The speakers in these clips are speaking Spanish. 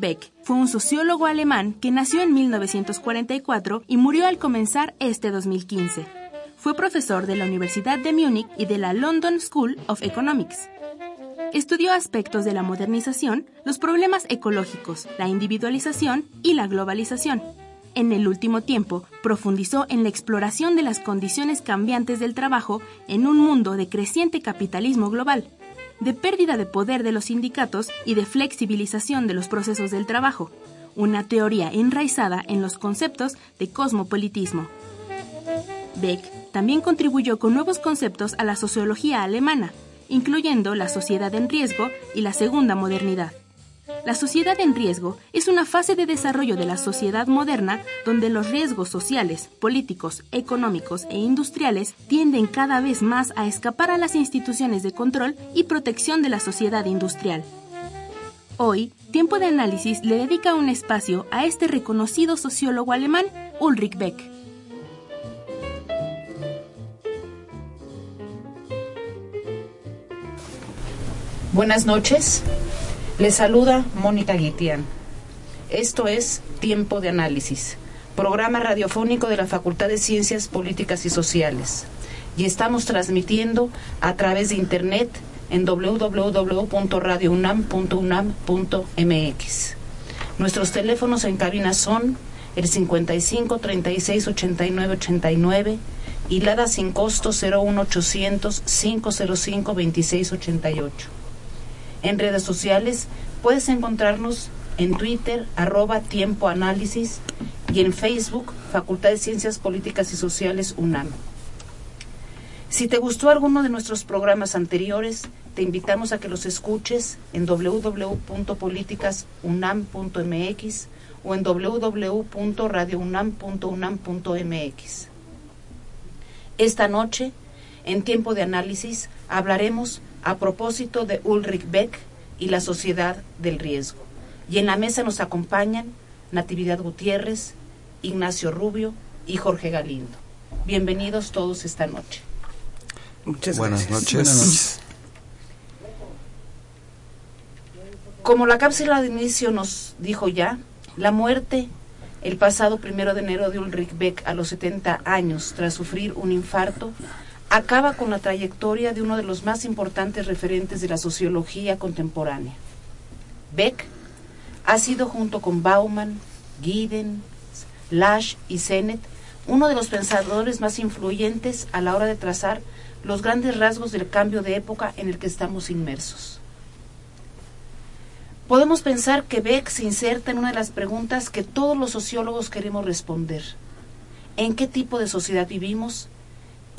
Beck fue un sociólogo alemán que nació en 1944 y murió al comenzar este 2015. Fue profesor de la Universidad de Múnich y de la London School of Economics. Estudió aspectos de la modernización, los problemas ecológicos, la individualización y la globalización. En el último tiempo, profundizó en la exploración de las condiciones cambiantes del trabajo en un mundo de creciente capitalismo global de pérdida de poder de los sindicatos y de flexibilización de los procesos del trabajo, una teoría enraizada en los conceptos de cosmopolitismo. Beck también contribuyó con nuevos conceptos a la sociología alemana, incluyendo la sociedad en riesgo y la segunda modernidad. La sociedad en riesgo es una fase de desarrollo de la sociedad moderna donde los riesgos sociales, políticos, económicos e industriales tienden cada vez más a escapar a las instituciones de control y protección de la sociedad industrial. Hoy, Tiempo de Análisis le dedica un espacio a este reconocido sociólogo alemán, Ulrich Beck. Buenas noches. Les saluda Mónica Guitián. Esto es Tiempo de Análisis, programa radiofónico de la Facultad de Ciencias Políticas y Sociales. Y estamos transmitiendo a través de Internet en www.radiounam.unam.mx. Nuestros teléfonos en cabina son el 55 36 89 89 y LADA sin costo 01800 505 26 88 en redes sociales puedes encontrarnos en Twitter, arroba Tiempo Análisis, y en Facebook, Facultad de Ciencias Políticas y Sociales UNAM. Si te gustó alguno de nuestros programas anteriores, te invitamos a que los escuches en www.políticasunam.mx o en www.radiounam.unam.mx. Esta noche, en tiempo de análisis, hablaremos a propósito de Ulrich Beck y la sociedad del riesgo. Y en la mesa nos acompañan Natividad Gutiérrez, Ignacio Rubio y Jorge Galindo. Bienvenidos todos esta noche. Muchas Buenas Noches. Buenas noches. Como la cápsula de inicio nos dijo ya, la muerte el pasado primero de enero de Ulrich Beck a los 70 años tras sufrir un infarto acaba con la trayectoria de uno de los más importantes referentes de la sociología contemporánea. Beck ha sido junto con Bauman, Giddens, Lasch y Sennett uno de los pensadores más influyentes a la hora de trazar los grandes rasgos del cambio de época en el que estamos inmersos. Podemos pensar que Beck se inserta en una de las preguntas que todos los sociólogos queremos responder. ¿En qué tipo de sociedad vivimos?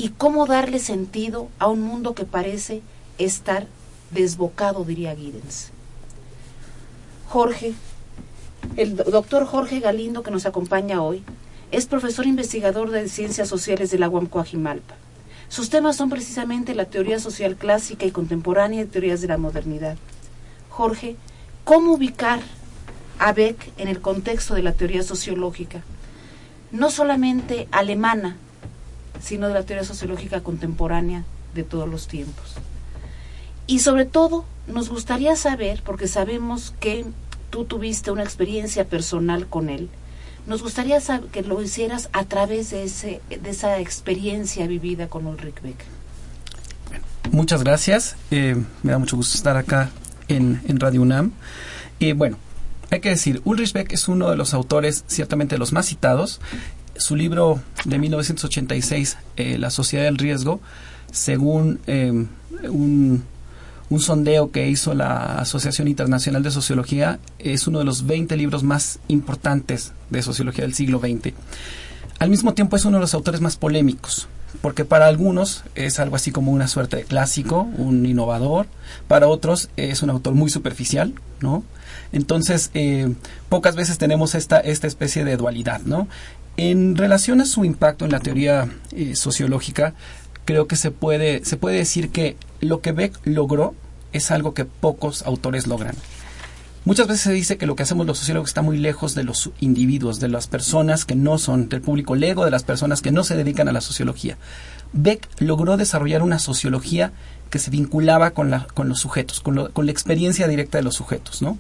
Y cómo darle sentido a un mundo que parece estar desbocado, diría Giddens. Jorge, el doctor Jorge Galindo que nos acompaña hoy, es profesor investigador de Ciencias Sociales de la UAM. Sus temas son precisamente la teoría social clásica y contemporánea y teorías de la modernidad. Jorge, ¿cómo ubicar a Beck en el contexto de la teoría sociológica? No solamente alemana, sino de la teoría sociológica contemporánea de todos los tiempos. Y sobre todo, nos gustaría saber, porque sabemos que tú tuviste una experiencia personal con él, nos gustaría que lo hicieras a través de, ese, de esa experiencia vivida con Ulrich Beck. muchas gracias. Eh, me da mucho gusto estar acá en, en Radio UNAM. Y bueno, hay que decir, Ulrich Beck es uno de los autores, ciertamente los más citados, su libro de 1986, eh, La sociedad del riesgo, según eh, un, un sondeo que hizo la Asociación Internacional de Sociología, es uno de los 20 libros más importantes de sociología del siglo XX. Al mismo tiempo es uno de los autores más polémicos, porque para algunos es algo así como una suerte de clásico, un innovador, para otros es un autor muy superficial, ¿no? Entonces, eh, pocas veces tenemos esta, esta especie de dualidad, ¿no? En relación a su impacto en la teoría eh, sociológica, creo que se puede, se puede decir que lo que Beck logró es algo que pocos autores logran. Muchas veces se dice que lo que hacemos los sociólogos está muy lejos de los individuos, de las personas que no son del público lego, de las personas que no se dedican a la sociología. Beck logró desarrollar una sociología que se vinculaba con, la, con los sujetos, con, con, la experiencia directa de los sujetos, ¿no?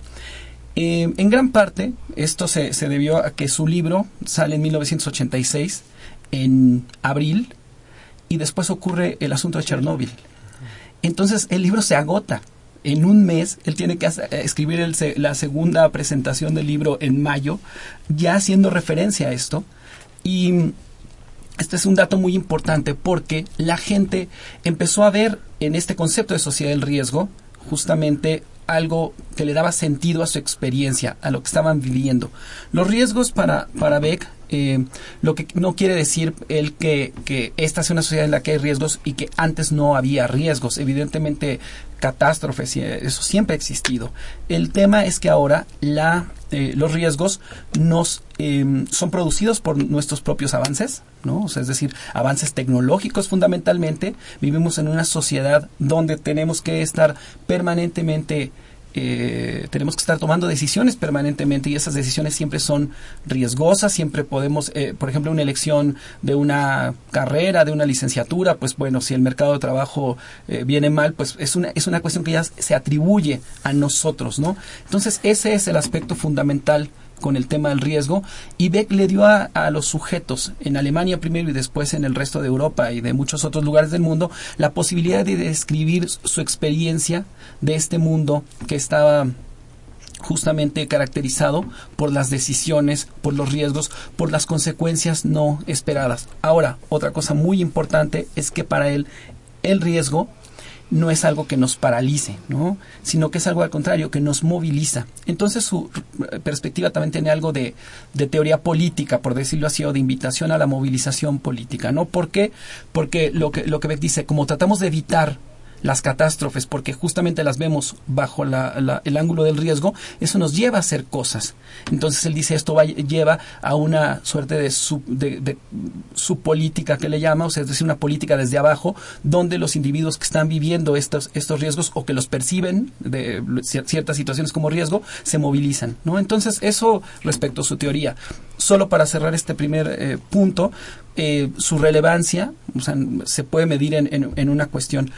Eh, en gran parte, esto se, se, debió a que su libro sale en 1986, en abril, y después ocurre el asunto de Chernóbil. Entonces el libro se agota. En un mes, él tiene que escribir el, la segunda presentación del libro en mayo, ya haciendo referencia a esto. Y este es un dato muy importante porque la gente empezó a ver en este concepto de sociedad del riesgo justamente algo que le daba sentido a su experiencia, a lo que estaban viviendo. Los riesgos para, para Beck, eh, lo que no quiere decir el que, que esta sea una sociedad en la que hay riesgos y que antes no había riesgos. Evidentemente, catástrofes, eso siempre ha existido. El tema es que ahora la, eh, los riesgos nos eh, son producidos por nuestros propios avances, ¿no? Es decir, avances tecnológicos fundamentalmente. Vivimos en una sociedad donde tenemos que estar permanentemente eh, tenemos que estar tomando decisiones permanentemente y esas decisiones siempre son riesgosas, siempre podemos, eh, por ejemplo, una elección de una carrera, de una licenciatura, pues bueno, si el mercado de trabajo eh, viene mal, pues es una, es una cuestión que ya se atribuye a nosotros, ¿no? Entonces, ese es el aspecto fundamental con el tema del riesgo y Beck le dio a, los sujetos en Alemania primero y después en el resto de Europa y de muchos otros lugares del mundo la posibilidad de describir su experiencia de este mundo que estaba justamente caracterizado por las decisiones, por los riesgos, por las consecuencias no esperadas. Ahora, otra cosa muy importante es que para él el riesgo no es algo que nos paralice, ¿no? sino que es algo al contrario, que nos moviliza. Entonces su perspectiva también tiene algo de, de, teoría política, por decirlo así, o de invitación a la movilización política. ¿no? ¿Por qué? Porque lo que, lo que Beck dice, como tratamos de evitar las catástrofes, porque justamente las vemos bajo el ángulo del riesgo, eso nos lleva a hacer cosas. Entonces él dice esto va, lleva a una suerte de, sub, de, política que le llama, o sea, es decir, una política desde abajo, donde los individuos que están viviendo estos, estos riesgos o que los perciben de ciertas situaciones como riesgo, se movilizan. ¿no? Entonces eso respecto a su teoría. Solo para cerrar este primer eh, punto, eh, su relevancia se puede medir en, en una cuestión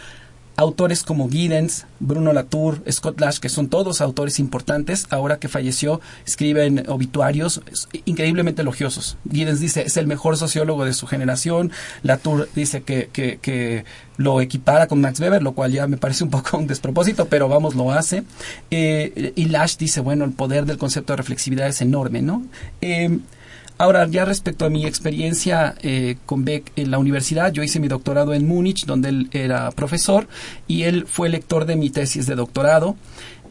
autores como Giddens, Bruno Latour, Scott Lash, que son todos autores importantes, ahora que falleció, escriben obituarios increíblemente elogiosos. Giddens dice, es el mejor sociólogo de su generación, Latour dice que, que, lo equipara con Max Weber, lo cual ya me parece un poco un despropósito, pero vamos, lo hace. Eh, y Lash dice, bueno, el poder del concepto de reflexividad es enorme, ¿no? Eh, Ahora, ya respecto a mi experiencia eh, con Beck en la universidad, yo hice mi doctorado en Múnich, donde él era profesor, y él fue lector de mi tesis de doctorado.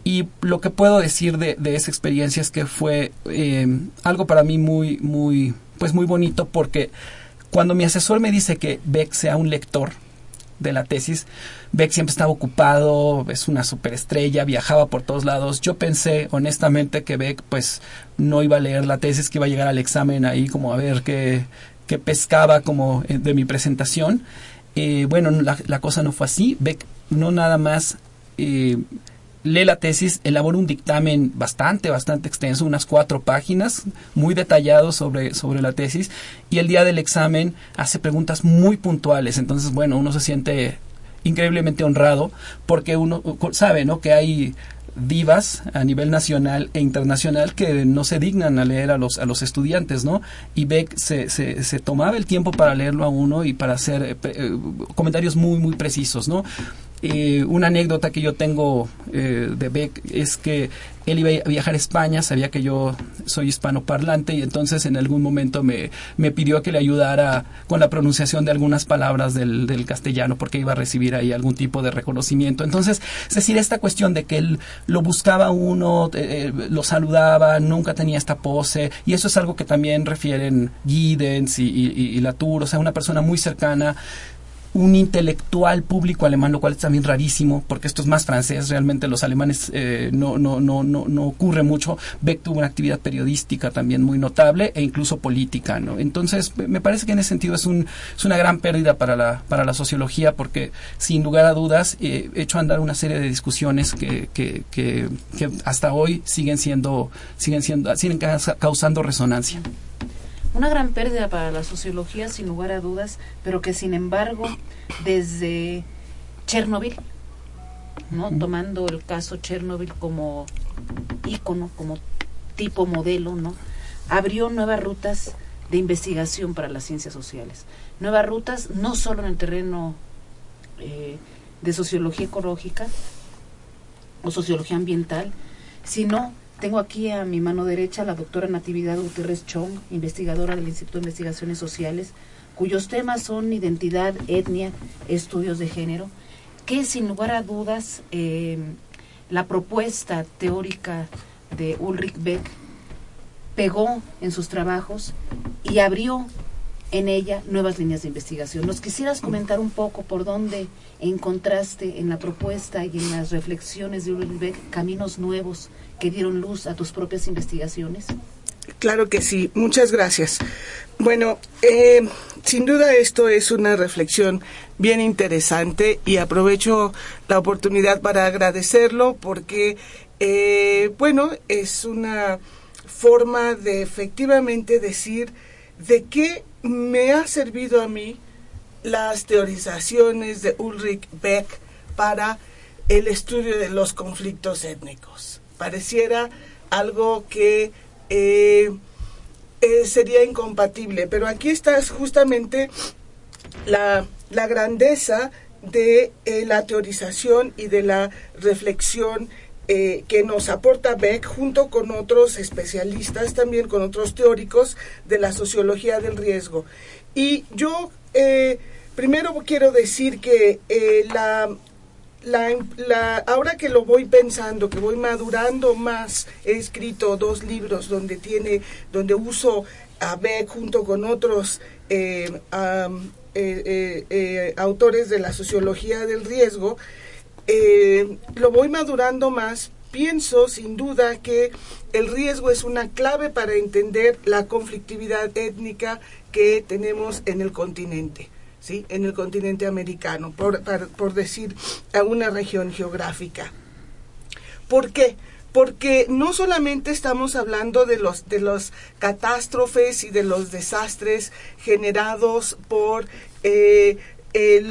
Y lo que puedo decir de, esa experiencia es que fue eh, algo para mí muy, muy, pues muy bonito, porque cuando mi asesor me dice que Beck sea un lector, de la tesis, Beck siempre estaba ocupado, es una superestrella, viajaba por todos lados. Yo pensé honestamente que Beck pues no iba a leer la tesis, que iba a llegar al examen ahí como a ver qué, qué pescaba como eh, de mi presentación. Eh, bueno, la, cosa no fue así. Beck no nada más eh, lee la tesis, elabora un dictamen bastante, bastante extenso, unas cuatro páginas, muy detallado sobre, sobre la tesis, y el día del examen hace preguntas muy puntuales. Entonces, bueno, uno se siente increíblemente honrado porque uno sabe, ¿no? Que hay divas a nivel nacional e internacional que no se dignan a leer a los, a los estudiantes, ¿no? Y Beck se, se, tomaba el tiempo para leerlo a uno y para hacer eh, eh, comentarios muy, muy precisos, ¿no? Eh, una anécdota que yo tengo eh, de Beck es que él iba a viajar a España, sabía que yo soy hispanoparlante y entonces en algún momento me, me pidió que le ayudara con la pronunciación de algunas palabras del, del, castellano porque iba a recibir ahí algún tipo de reconocimiento. Entonces, es decir, esta cuestión de que él lo buscaba uno, eh, lo saludaba, nunca tenía esta pose y eso es algo que también refieren Giddens y, y Latour, o sea, una persona muy cercana un intelectual público alemán, lo cual es también rarísimo, porque esto es más francés, realmente los alemanes eh, no, no, no, no, no ocurre mucho. Beck tuvo una actividad periodística también muy notable e incluso política, ¿no? Entonces, me parece que en ese sentido es, un, es una gran pérdida para la, para la sociología, porque sin lugar a dudas eh, he hecho andar una serie de discusiones que, que, que, que hasta hoy siguen siendo, siguen siendo, siguen causando resonancia una gran pérdida para la sociología sin lugar a dudas, pero que sin embargo desde Chernobyl, ¿no? tomando el caso Chernobyl como ícono, como tipo modelo, ¿no? abrió nuevas rutas de investigación para las ciencias sociales. Nuevas rutas no solo en el terreno eh, de sociología ecológica o sociología ambiental, sino tengo aquí a mi mano derecha la doctora Natividad Gutiérrez Chong, investigadora del Instituto de Investigaciones Sociales, cuyos temas son identidad, etnia, estudios de género, que sin lugar a dudas eh, la propuesta teórica de Ulrich Beck pegó en sus trabajos y abrió en ella nuevas líneas de investigación. ¿Nos quisieras comentar un poco por dónde encontraste en la propuesta y en las reflexiones de Ulrich Beck caminos nuevos que dieron luz a tus propias investigaciones? Claro que sí, muchas gracias. Bueno, eh, sin duda esto es una reflexión bien interesante y aprovecho la oportunidad para agradecerlo porque, eh, bueno, es una forma de efectivamente decir de qué me ha servido a mí las teorizaciones de Ulrich Beck para el estudio de los conflictos étnicos pareciera algo que eh, eh, sería incompatible. Pero aquí está justamente la, grandeza de eh, la teorización y de la reflexión que nos aporta Beck junto con otros especialistas, también con otros teóricos de la sociología del riesgo. Y yo primero quiero decir que la la, ahora que lo voy pensando, que voy madurando más, he escrito dos libros donde tiene, donde uso a Beck junto con otros eh, eh, eh, autores de la sociología del riesgo, lo voy madurando más. Pienso sin duda que el riesgo es una clave para entender la conflictividad étnica que tenemos en el continente. ¿Sí? en el continente americano, por, decir a una región geográfica. ¿Por qué? Porque no solamente estamos hablando de los de las catástrofes y de los desastres generados por eh, eh,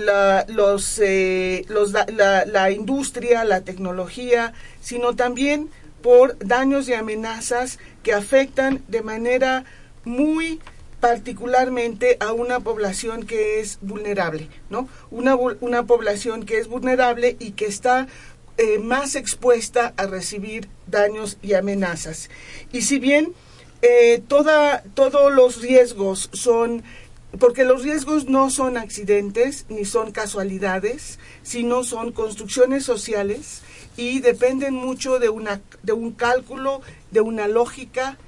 los la, la industria, la tecnología, sino también por daños y amenazas que afectan de manera muy particularmente a una población que es vulnerable, ¿no? Una, una población que es vulnerable y que está eh, más expuesta a recibir daños y amenazas. Y si bien eh, toda, todos los riesgos son, porque los riesgos no son accidentes ni son casualidades, sino son construcciones sociales y dependen mucho de, una, de un cálculo, de una lógica,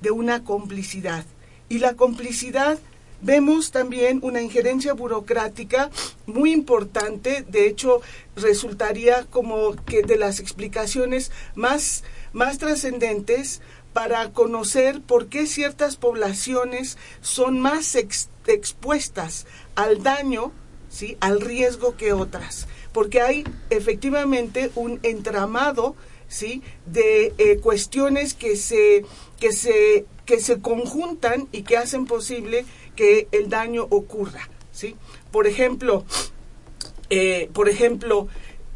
de una complicidad y la complicidad vemos también una injerencia burocrática muy importante, de hecho resultaría como que de las explicaciones más, más trascendentes para conocer por qué ciertas poblaciones son más expuestas al daño, ¿sí? al riesgo que otras, porque hay efectivamente un entramado ¿sí? de eh, cuestiones que se, que se que se conjuntan y que hacen posible que el daño ocurra. ¿sí? Por ejemplo, eh, por ejemplo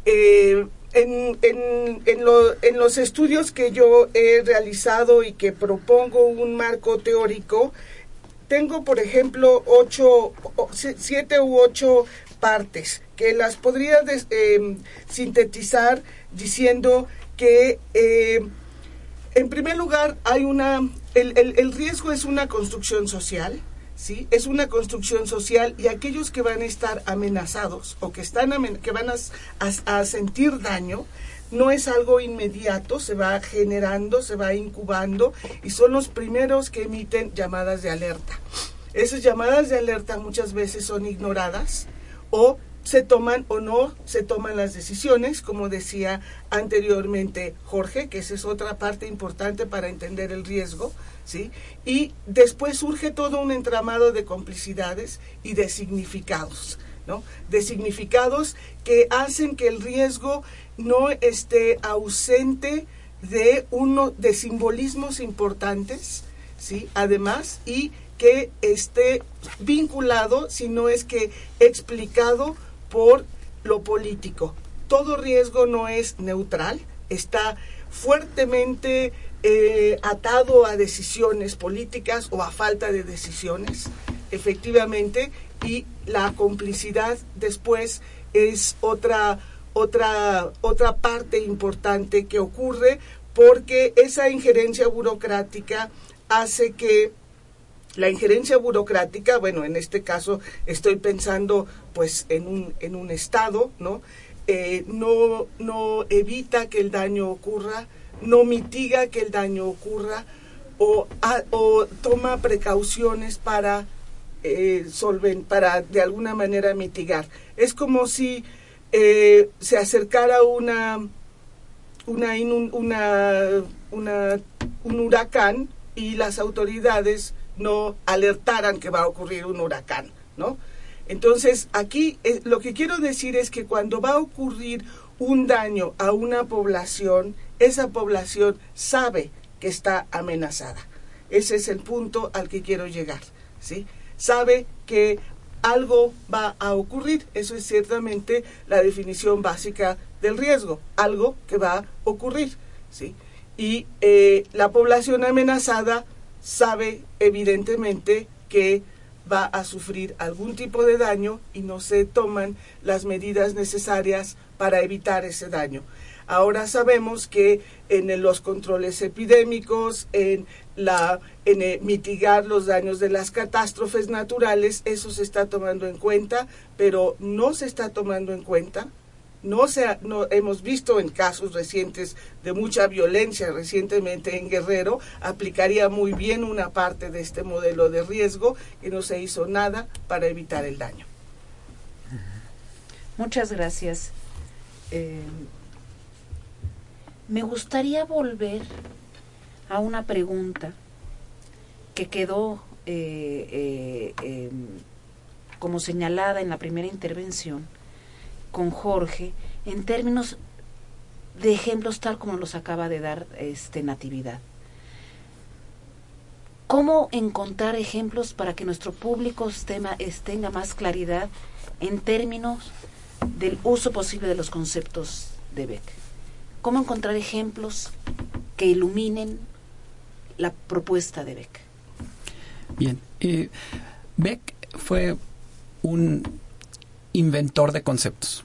eh, en, en, en, los estudios que yo he realizado y que propongo un marco teórico, tengo, por ejemplo, ocho, siete u ocho partes que las podría eh, sintetizar diciendo que en primer lugar hay una el, el- el riesgo es una construcción social sí es una construcción social y aquellos que van a estar amenazados o que están que van a, a- a sentir daño no es algo inmediato, se va generando, se va incubando y son los primeros que emiten llamadas de alerta. Esas llamadas de alerta muchas veces son ignoradas o se toman o no se toman las decisiones, como decía anteriormente Jorge, que esa es otra parte importante para entender el riesgo, ¿sí? Y después surge todo un entramado de complicidades y de significados, ¿no? De significados que hacen que el riesgo no esté ausente de uno de simbolismos importantes, ¿sí? Además, y que esté vinculado, si no es que explicado por lo político. Todo riesgo no es neutral, está fuertemente eh, atado a decisiones políticas o a falta de decisiones, efectivamente, y la complicidad después es otra otra otra parte importante que ocurre porque esa injerencia burocrática hace que la injerencia burocrática, bueno, en este caso estoy pensando pues en un, en un estado, ¿no? Eh, no, no evita que el daño ocurra, no mitiga que el daño ocurra o, o toma precauciones para eh, de alguna manera mitigar. Es como si eh, se acercara una, una- un huracán y las autoridades no alertaran que va a ocurrir un huracán, ¿no? Entonces, aquí eh, lo que quiero decir es que cuando va a ocurrir un daño a una población, esa población sabe que está amenazada. Ese es el punto al que quiero llegar, ¿sí? Sabe que algo va a ocurrir. Eso es ciertamente la definición básica del riesgo, algo que va a ocurrir, ¿sí? Y eh, la población amenazada sabe evidentemente que va a sufrir algún tipo de daño y no se toman las medidas necesarias para evitar ese daño. Ahora sabemos que en los controles epidémicos, en la en eh, mitigar los daños de las catástrofes naturales, eso se está tomando en cuenta, pero no se está tomando en cuenta no se ha- no hemos visto en casos recientes de mucha violencia recientemente en Guerrero aplicaría muy bien una parte de este modelo de riesgo y no se hizo nada para evitar el daño. Muchas gracias. Eh, me gustaría volver a una pregunta que quedó eh, eh, em, como señalada en la primera intervención con Jorge en términos de ejemplos tal como los acaba de dar este Natividad. ¿Cómo encontrar ejemplos para que nuestro público esté ma- es- tenga más claridad en términos del uso posible de los conceptos de Beck? ¿Cómo encontrar ejemplos que iluminen la propuesta de Beck? Bien. eh, Beck fue un inventor de conceptos.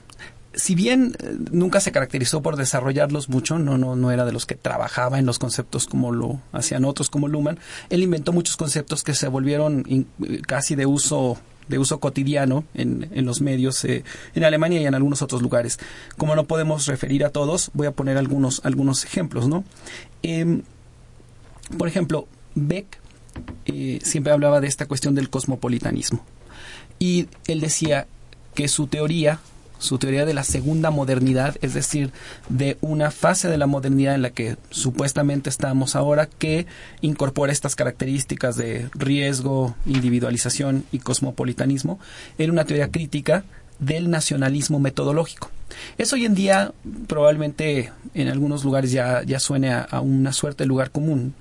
Si bien eh, nunca se caracterizó por desarrollarlos mucho, no, no, no era de los que trabajaba en los conceptos como lo hacían otros como Luhmann, él inventó muchos conceptos que se volvieron eh, casi de uso de uso cotidiano en, en los medios eh, en Alemania y en algunos otros lugares. Como no podemos referir a todos, voy a poner algunos, algunos ejemplos, ¿no? Em, por ejemplo, Beck siempre hablaba de esta cuestión del cosmopolitanismo. Y él decía que su teoría, su teoría de la segunda modernidad, es decir, de una fase de la modernidad en la que supuestamente estamos ahora, que incorpora estas características de riesgo, individualización y cosmopolitanismo, era una teoría crítica del nacionalismo metodológico. Eso hoy en día probablemente en algunos lugares ya, ya suene a una suerte de lugar común,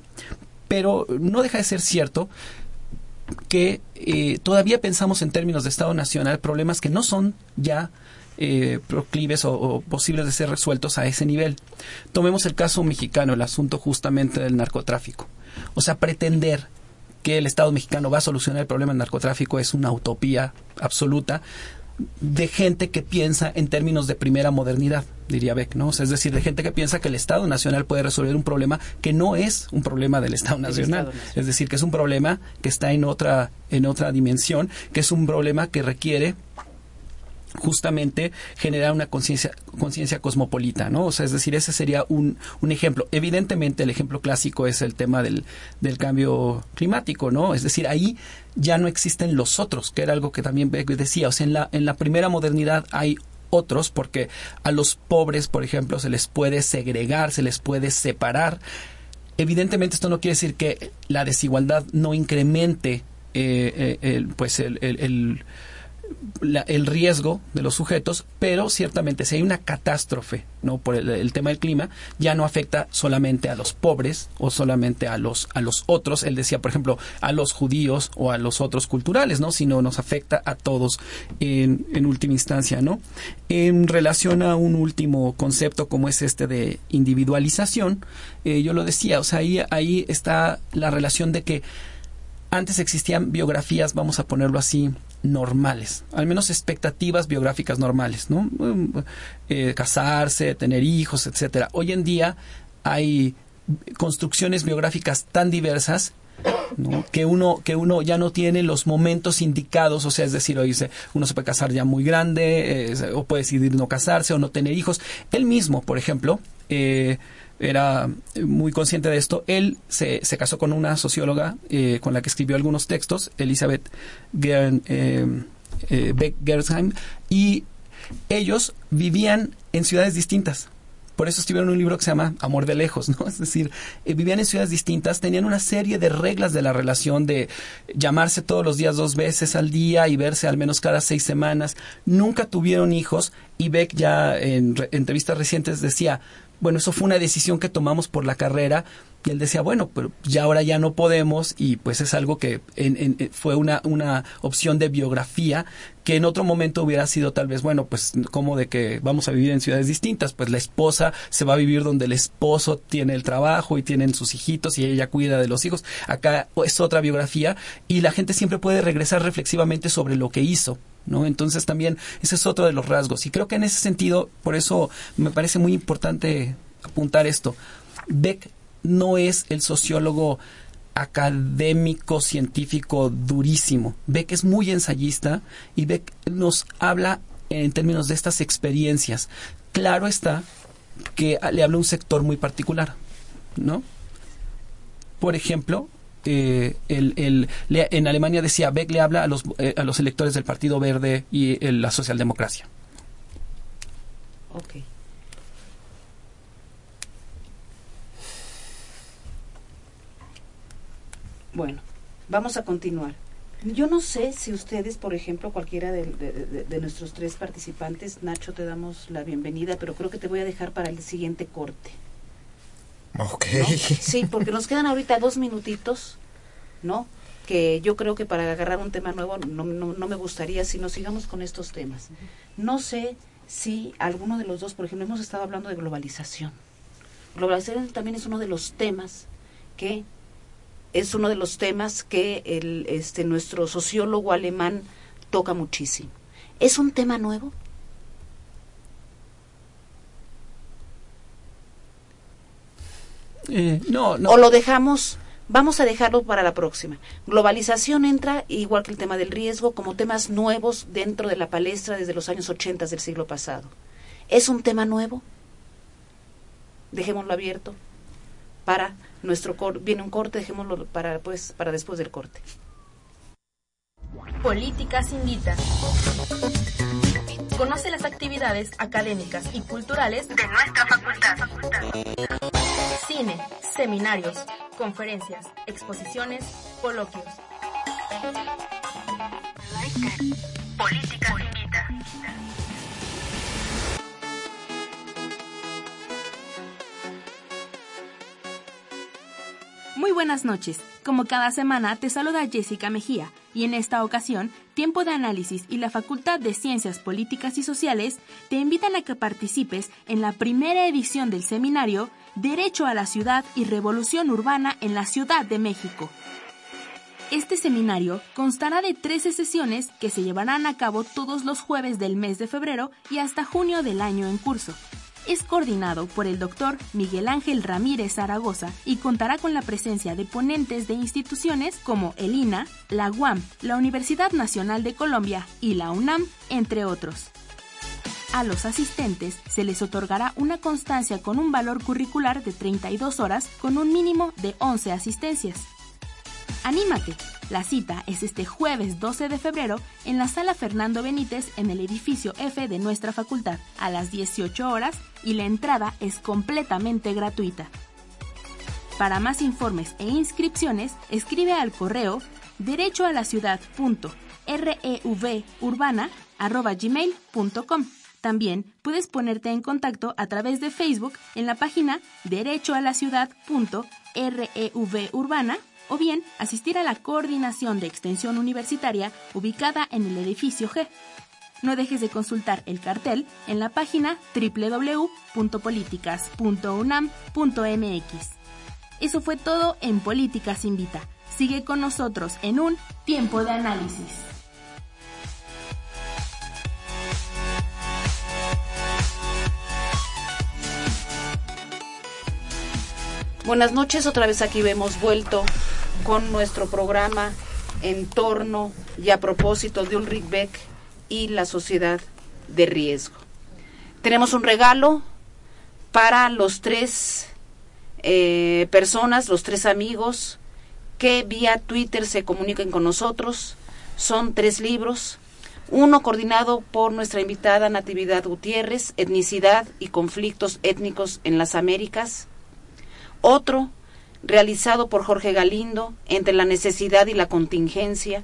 pero no deja de ser cierto que eh, todavía pensamos en términos de Estado Nacional problemas que no son ya eh, proclives o, o posibles de ser resueltos a ese nivel. Tomemos el caso mexicano, el asunto justamente del narcotráfico. O sea, pretender que el Estado mexicano va a solucionar el problema del narcotráfico es una utopía absoluta. De gente que piensa en términos de primera modernidad, diría Beck, ¿no? O sea, es decir, de gente que piensa que el Estado Nacional puede resolver un problema que no es un problema del Estado Nacional, Estado Nacional. es decir, que es un problema que está en otra en otra dimensión, que es un problema que requiere justamente generar una conciencia conciencia cosmopolita, ¿no? O sea, es decir, ese sería un, un ejemplo. Evidentemente, el ejemplo clásico es el tema del, del cambio climático, ¿no? Es decir, ahí ya no existen los otros, que era algo que también decía. O sea, en la, en la primera modernidad hay otros porque a los pobres, por ejemplo, se les puede segregar, se les puede separar. Evidentemente esto no quiere decir que la desigualdad no incremente eh, eh, pues el riesgo de los sujetos, pero ciertamente si hay una catástrofe no por el, tema del clima, ya no afecta solamente a los pobres o solamente a los a los otros. Él decía, por ejemplo, a los judíos o a los otros culturales, no, sino nos afecta a todos en, en última instancia, no. En relación a un último concepto como es este de individualización, eh, yo lo decía, o sea, ahí ahí está la relación de que antes existían biografías, vamos a ponerlo así, normales, al menos expectativas biográficas normales, ¿no? Eh, casarse, tener hijos, etcétera. Hoy en día hay construcciones biográficas tan diversas que uno que uno ya no tiene los momentos indicados o sea es decir hoy uno se puede casar ya muy grande eh, o puede decidir no casarse o no tener hijos él mismo por ejemplo eh, era muy consciente de esto. Él se, se casó con una socióloga eh, con la que escribió algunos textos, Elizabeth Gern, eh, eh, Beck Gersheim, y ellos vivían en ciudades distintas. Por eso escribieron un libro que se llama Amor de lejos, ¿no? Es decir, vivían en ciudades distintas, tenían una serie de reglas de la relación de llamarse todos los días dos veces al día y verse al menos cada seis semanas. Nunca tuvieron hijos y Beck ya en entrevistas recientes decía, bueno, eso fue una decisión que tomamos por la carrera y él decía, bueno, pero ya ahora ya no podemos y pues es algo que en, fue una, una opción de biografía que en otro momento hubiera sido tal vez, bueno, pues como de que vamos a vivir en ciudades distintas, pues la esposa se va a vivir donde el esposo tiene el trabajo y tienen sus hijitos y ella cuida de los hijos. Acá es otra biografía y la gente siempre puede regresar reflexivamente sobre lo que hizo. ¿No? Entonces también ese es otro de los rasgos. Y creo que en ese sentido, por eso me parece muy importante apuntar esto. Beck no es el sociólogo académico, científico durísimo. Beck es muy ensayista y Beck nos habla en términos de estas experiencias. Claro está que le habla un sector muy particular, ¿no? Por ejemplo, eh, el, en Alemania decía, Beck le habla a los, eh, a los electores del Partido Verde y la socialdemocracia. Ok. Bueno, vamos a continuar. Yo no sé si ustedes, por ejemplo, cualquiera de, nuestros tres participantes, Nacho, te damos la bienvenida, pero creo que te voy a dejar para el siguiente corte. Ok. Sí, porque nos quedan ahorita dos minutitos, ¿no? Que yo creo que para agarrar un tema nuevo no, no, me gustaría si nos sigamos con estos temas. No sé si alguno de los dos, por ejemplo, hemos estado hablando de globalización. Globalización también es uno de los temas que es uno de los temas que el, este, nuestro sociólogo alemán toca muchísimo. ¿Es un tema nuevo? Eh, no, no. O lo dejamos, vamos a dejarlo para la próxima. Globalización entra, igual que el tema del riesgo, como temas nuevos dentro de la palestra desde los años 80 del siglo pasado. ¿Es un tema nuevo? Dejémoslo abierto para nuestro viene un corte, dejémoslo para pues para después del corte. Políticas invita. Conoce las actividades académicas y culturales de nuestra facultad. Cine, seminarios, conferencias, exposiciones, coloquios. Políticas invita. Muy buenas noches. Como cada semana te saluda Jessica Mejía y en esta ocasión Tiempo de Análisis y la Facultad de Ciencias Políticas y Sociales te invitan a que participes en la primera edición del seminario Derecho a la Ciudad y Revolución Urbana en la Ciudad de México. Este seminario constará de 13 sesiones que se llevarán a cabo todos los jueves del mes de febrero y hasta junio del año en curso. Es coordinado por el doctor Miguel Ángel Ramírez Zaragoza y contará con la presencia de ponentes de instituciones como el INA, la UAM, la Universidad Nacional de Colombia y la UNAM, entre otros. A los asistentes se les otorgará una constancia con un valor curricular de 32 horas con un mínimo de 11 asistencias. ¡Anímate! La cita es este jueves 12 de febrero en la sala Fernando Benítez en el edificio F de nuestra facultad a las 18 horas y la entrada es completamente gratuita. Para más informes e inscripciones, escribe al correo derecho a la También puedes ponerte en contacto a través de Facebook en la página derecho a la ciudad.reuvurbana o bien asistir a la coordinación de extensión universitaria ubicada en el edificio G. No dejes de consultar el cartel en la página www.políticas.unam.mx. Eso fue todo en Políticas Invita. Sigue con nosotros en un tiempo de análisis. Buenas noches, otra vez aquí hemos vuelto con nuestro programa en torno y a propósito de Ulrich Beck y la sociedad de riesgo. Tenemos un regalo para los tres eh, personas, los tres amigos que vía Twitter se comuniquen con nosotros. Son tres libros. Uno coordinado por nuestra invitada Natividad Gutiérrez, Etnicidad y Conflictos Étnicos en las Américas. Otro realizado por Jorge Galindo, Entre la necesidad y la contingencia,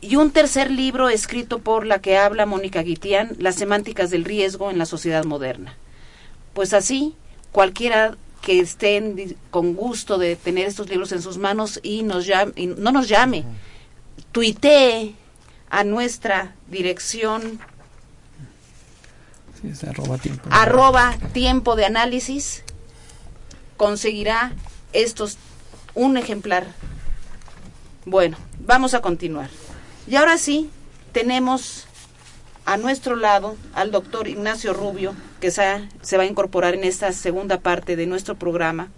y un tercer libro escrito por la que habla Mónica Guitián, Las semánticas del riesgo en la sociedad moderna. Pues así, cualquiera que estén con gusto de tener estos libros en sus manos y, nos llame, no nos llame, tuitee a nuestra dirección arroba tiempo de análisis conseguirá estos un ejemplar. Bueno, vamos a continuar. Y ahora sí, tenemos a nuestro lado al doctor Ignacio Rubio, que se, se va a incorporar en esta segunda parte de nuestro programa,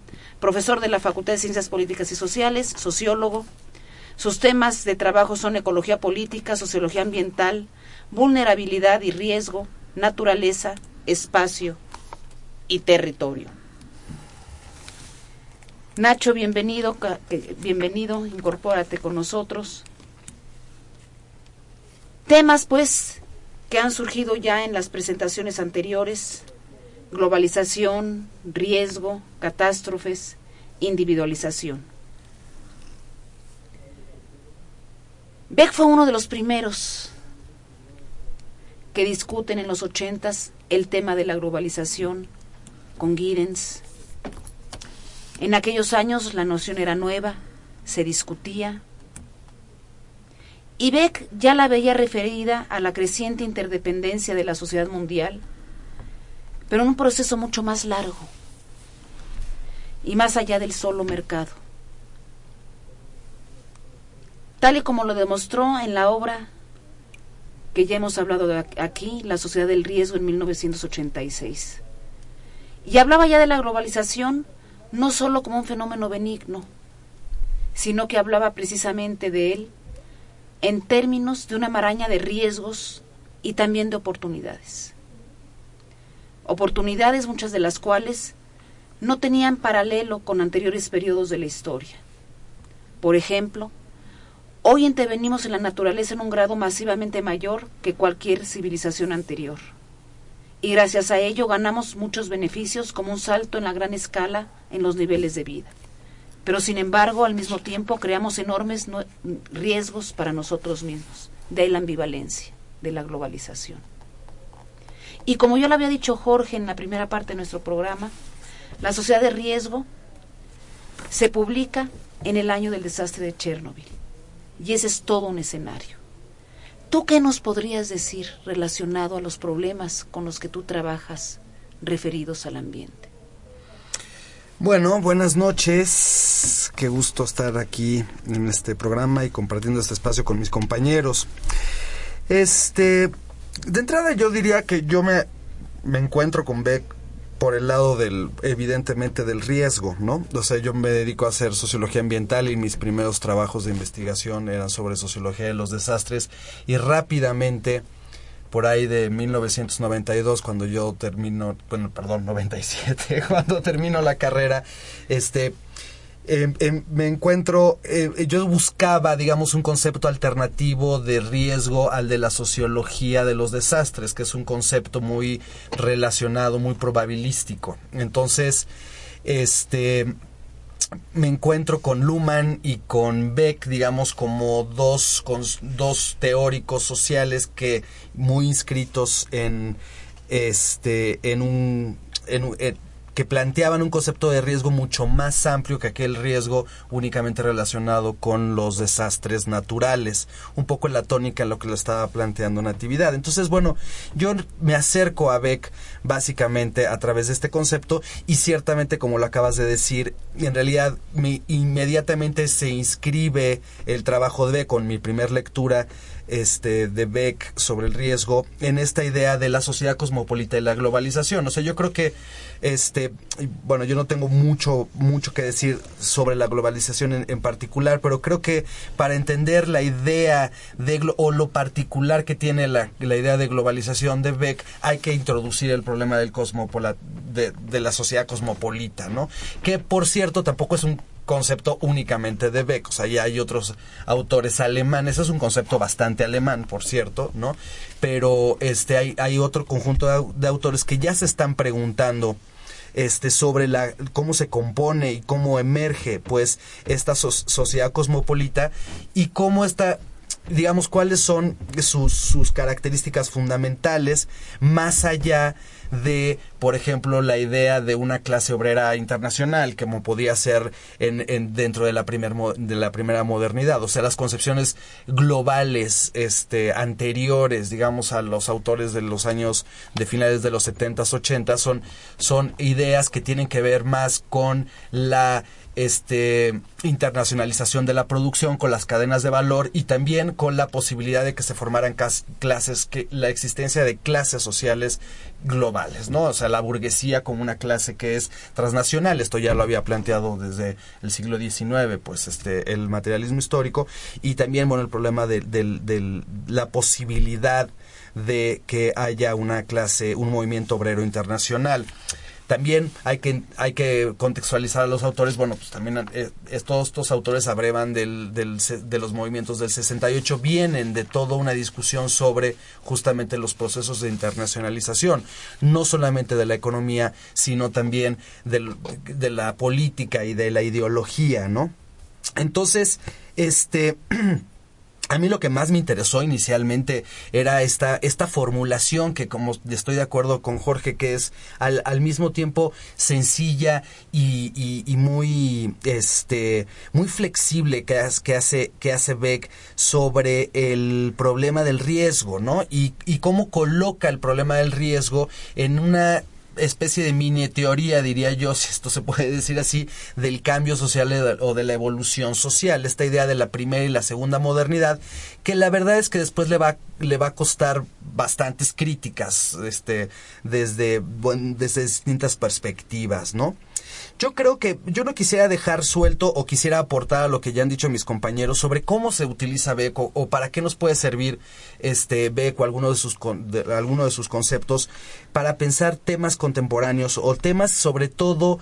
profesor de la Facultad de Ciencias Políticas y Sociales, sociólogo. Sus temas de trabajo son ecología política, sociología ambiental, vulnerabilidad y riesgo, naturaleza, espacio y territorio. Nacho, bienvenido, bienvenido, incorpórate con nosotros. Temas, pues, que han surgido ya en las presentaciones anteriores, globalización, riesgo, catástrofes, individualización. Beck fue uno de los primeros que discuten en los ochentas el tema de la globalización con Giddens, en aquellos años la noción era nueva, se discutía. Y Beck ya la veía referida a la creciente interdependencia de la sociedad mundial, pero en un proceso mucho más largo y más allá del solo mercado. Tal y como lo demostró en la obra que ya hemos hablado aquí, La Sociedad del Riesgo en 1986. Y hablaba ya de la globalización no solo como un fenómeno benigno, sino que hablaba precisamente de él en términos de una maraña de riesgos y también de oportunidades. Oportunidades muchas de las cuales no tenían paralelo con anteriores periodos de la historia. Por ejemplo, hoy intervenimos en la naturaleza en un grado masivamente mayor que cualquier civilización anterior. Y gracias a ello ganamos muchos beneficios como un salto en la gran escala en los niveles de vida. Pero sin embargo, al mismo tiempo, creamos enormes riesgos para nosotros mismos. De ahí la ambivalencia de la globalización. Y como yo lo había dicho Jorge en la primera parte de nuestro programa, la sociedad de riesgo se publica en el año del desastre de Chernobyl. Y ese es todo un escenario. ¿Tú qué nos podrías decir relacionado a los problemas con los que tú trabajas referidos al ambiente? Bueno, buenas noches, qué gusto estar aquí en este programa y compartiendo este espacio con mis compañeros. Este, de entrada yo diría que yo me, me encuentro con Beck por el lado del, evidentemente, del riesgo, ¿no? O sea, yo me dedico a hacer sociología ambiental y mis primeros trabajos de investigación eran sobre sociología de los desastres y rápidamente, por ahí de 1992, cuando yo termino, bueno, perdón, 97, cuando termino la carrera, este, eh, eh, me encuentro, eh, yo buscaba, digamos, un concepto alternativo de riesgo al de la sociología de los desastres, que es un concepto muy relacionado, muy probabilístico. Entonces, este, me encuentro con Luhmann y con Beck, digamos, como dos, dos teóricos sociales que muy inscritos en, este, en un, que planteaban un concepto de riesgo mucho más amplio que aquel riesgo únicamente relacionado con los desastres naturales, un poco en la tónica en lo que lo estaba planteando Natividad. Entonces, bueno, yo me acerco a Beck básicamente a través de este concepto y ciertamente, como lo acabas de decir, en realidad me, inmediatamente se inscribe el trabajo de Beck con mi primer lectura este, de Beck sobre el riesgo en esta idea de la sociedad cosmopolita y la globalización. O sea, yo creo que, este, bueno, yo no tengo mucho, mucho que decir sobre la globalización en, particular, pero creo que para entender la idea de, o lo particular que tiene la, la idea de globalización de Beck, hay que introducir el problema del de, de la sociedad cosmopolita, ¿no? Que, por cierto, tampoco es un concepto únicamente de Beck, o sea, ya hay otros autores alemanes, es un concepto bastante alemán, por cierto, ¿no? Pero este hay, hay otro conjunto de, autores que ya se están preguntando este sobre la cómo se compone y cómo emerge pues esta sociedad cosmopolita y cómo está digamos cuáles son sus, sus características fundamentales más allá de, por ejemplo, la idea de una clase obrera internacional, como podía ser en, dentro de la, primer, de la primera modernidad. O sea, las concepciones globales este, anteriores, digamos, a los autores de los años de finales de los 70s, 80 son, son ideas que tienen que ver más con la este, internacionalización de la producción, con las cadenas de valor y también con la posibilidad de que se formaran clases, que la existencia de clases sociales globales, ¿no? O sea, la burguesía como una clase que es transnacional, esto ya lo había planteado desde el siglo XIX, pues este, el materialismo histórico y también, bueno, el problema de, de la posibilidad de que haya una clase, un movimiento obrero internacional. También hay que, hay que contextualizar a los autores, bueno, pues también eh, todos estos autores abrevan del, del, de los movimientos del 68, vienen de toda una discusión sobre justamente los procesos de internacionalización, no solamente de la economía, sino también de la política y de la ideología, ¿no? Entonces, este... A mí lo que más me interesó inicialmente era esta, esta formulación que como estoy de acuerdo con Jorge, que es al, al mismo tiempo sencilla y, y, muy, este, muy flexible que, que, hace, que hace Beck sobre el problema del riesgo, ¿no? Y, y cómo coloca el problema del riesgo en una especie de mini teoría, diría yo, si esto se puede decir así, del cambio social o de la evolución social, esta idea de la primera y la segunda modernidad, que la verdad es que después le va, le va a costar bastantes críticas, este, desde, desde distintas perspectivas, ¿no? Yo creo que yo no quisiera dejar suelto o quisiera aportar a lo que ya han dicho mis compañeros sobre cómo se utiliza Beco o para qué nos puede servir este Beco alguno de sus alguno de sus conceptos para pensar temas contemporáneos o temas sobre todo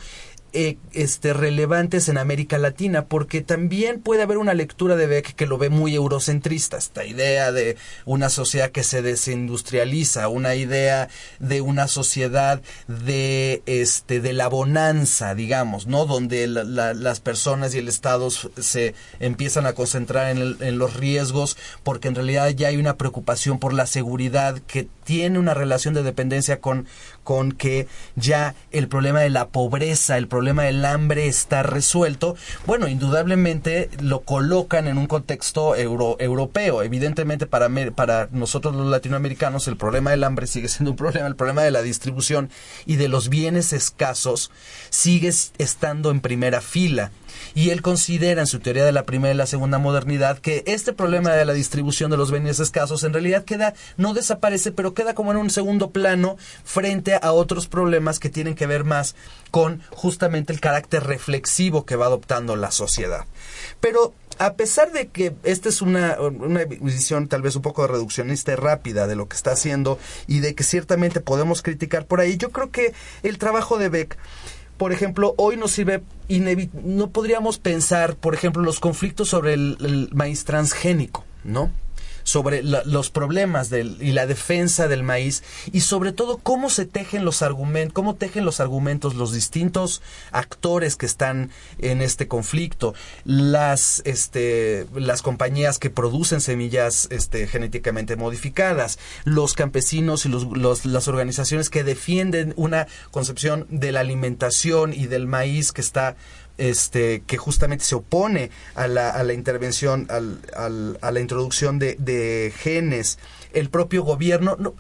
eh, este, relevantes en América Latina, porque también puede haber una lectura de Beck que lo ve muy eurocentrista, esta idea de una sociedad que se desindustrializa, una idea de una sociedad de, este, de la bonanza, digamos, ¿no? Donde las personas y el Estado se empiezan a concentrar en, en los riesgos, porque en realidad ya hay una preocupación por la seguridad que tiene una relación de dependencia con, con que ya el problema de la pobreza, el problema del hambre está resuelto, bueno, indudablemente lo colocan en un contexto euro, europeo. Evidentemente para, para nosotros los latinoamericanos el problema del hambre sigue siendo un problema, el problema de la distribución y de los bienes escasos sigue estando en primera fila. Y él considera en su teoría de la primera y la segunda modernidad que este problema de la distribución de los bienes escasos en realidad queda, no desaparece, pero queda como en un segundo plano frente a otros problemas que tienen que ver más con justamente el carácter reflexivo que va adoptando la sociedad. Pero a pesar de que esta es una, una visión tal vez un poco reduccionista y rápida de lo que está haciendo y de que ciertamente podemos criticar por ahí, yo creo que el trabajo de Beck por ejemplo, hoy nos sirve, no podríamos pensar, por ejemplo, los conflictos sobre el, el maíz transgénico, ¿no? Sobre los problemas del, y la defensa del maíz y sobre todo cómo se tejen los argumentos, cómo tejen los argumentos los distintos actores que están en este conflicto, las este las compañías que producen semillas este genéticamente modificadas, los campesinos y los, las organizaciones que defienden una concepción de la alimentación y del maíz que está este, que justamente se opone a la, a la intervención, al, a la introducción de, de, genes, el propio gobierno. No,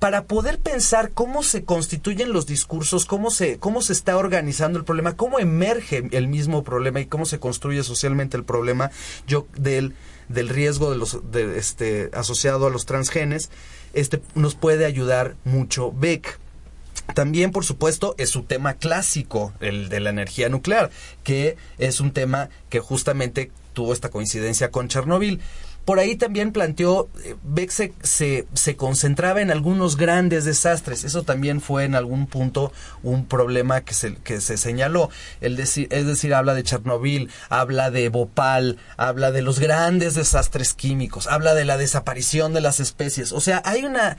para poder pensar cómo se constituyen los discursos, cómo se, cómo se está organizando el problema, cómo emerge el mismo problema y cómo se construye socialmente el problema yo, del, del riesgo de los, de, este, asociado a los transgenes, este, nos puede ayudar mucho Beck. También, por supuesto, es su tema clásico, el de la energía nuclear, que es un tema que justamente tuvo esta coincidencia con Chernobyl. Por ahí también planteó, eh, Beck se, se, concentraba en algunos grandes desastres. Eso también fue en algún punto un problema que se, que se señaló. El decir, es decir, habla de Chernobyl, habla de Bhopal, habla de los grandes desastres químicos, habla de la desaparición de las especies. O sea, hay una